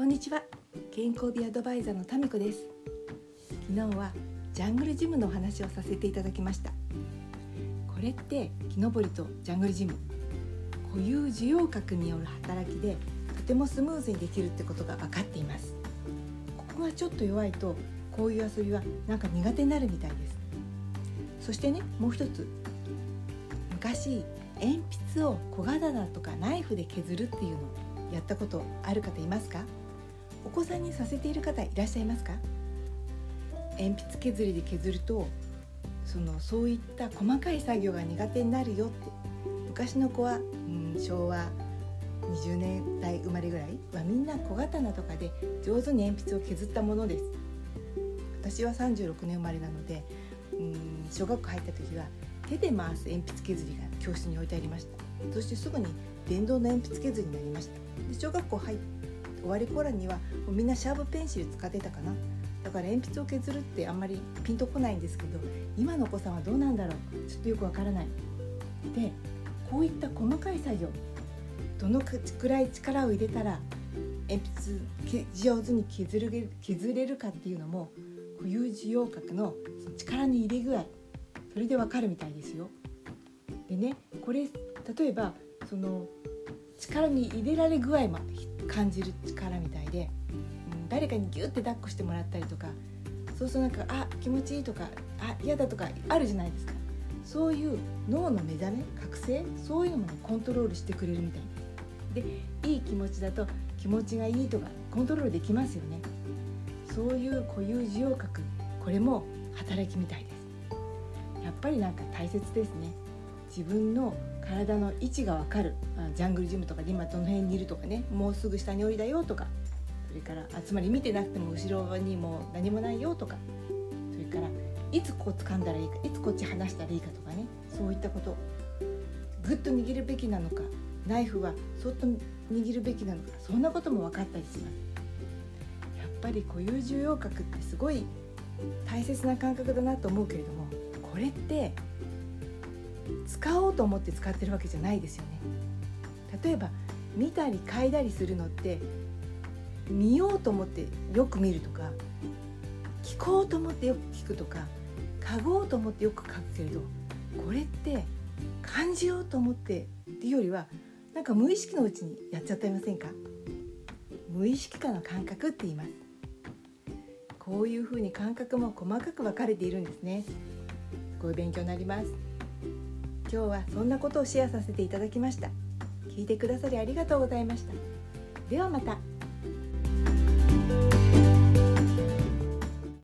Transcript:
こんにちは。健康美アドバイザーのタミコです。昨日はジャングルジムのお話をさせていただきました。これって木登りとジャングルジム。固有受容核による働きでとてもスムーズにできるってことが分かっています。ここがちょっと弱いとこういう遊びはなんか苦手になるみたいです。そしてねもう一つ。昔鉛筆を小刀とかナイフで削るっていうのやったことある方いますか？お子さんにさせている方いらっしゃいますか？鉛筆削りで削るとそのそういった細かい作業が苦手になるよって。昔の子は、うん、昭和20年代生まれぐらいはみんな小刀とかで上手に鉛筆を削ったものです。私は36年生まれなので、うん、小学校入った時は手で回す鉛筆削りが教室に置いてありました。そしてすぐに電動の鉛筆削りになりました。で小学校入終わり頃にはもうみんなシャープペンシル使ってたかな。だから鉛筆を削るってあんまりピンとこないんですけど今のお子さんはどうなんだろう。ちょっとよくわからない。でこういった細かい作業。どのくらい力を入れたら鉛筆上手に削る削れるかっていうのも固有受容核の力の入れ具合。それでわかるみたいですよ。でねこれ例えばその力に入れられ具合も感じる力みたいで、うん、誰かにギュッて抱っこしてもらったりとかそうするとなんかあ気持ちいいとかあ嫌だとかあるじゃないですか。そういう脳の目覚め覚醒そういうのもねコントロールしてくれるみたいでいい気持ちだと気持ちがいいとかコントロールできますよね。そういう固有受容核これも働きみたいです。やっぱりなんか大切ですね。自分の体の位置が分かる。ジャングルジムとかで今どの辺にいるとかね。もうすぐ下に降りだよとか。それからあつまり見てなくても後ろにも何もないよとか。それからいつこう掴んだらいいかいつこっち離したらいいかとかね。そういったこと。ぐっと握るべきなのか。ナイフはそっと握るべきなのか。そんなことも分かったりします。やっぱり固有受容核ってすごい大切な感覚だなと思うけれどもこれって使おうと思って使ってるわけじゃないですよね。例えば見たり嗅いだりするのって見ようと思ってよく見るとか聞こうと思ってよく聞くとか嗅ごうと思ってよく嗅ぐけれどこれって感じようと思ってっていうよりはなんか無意識のうちにやっちゃっていませんか？無意識化の感覚って言います。こういうふうに感覚も細かく分かれているんですね。すごい勉強になります。今日はそんなことをシェアさせていただきました。聞いてくださりありがとうございました。ではまた。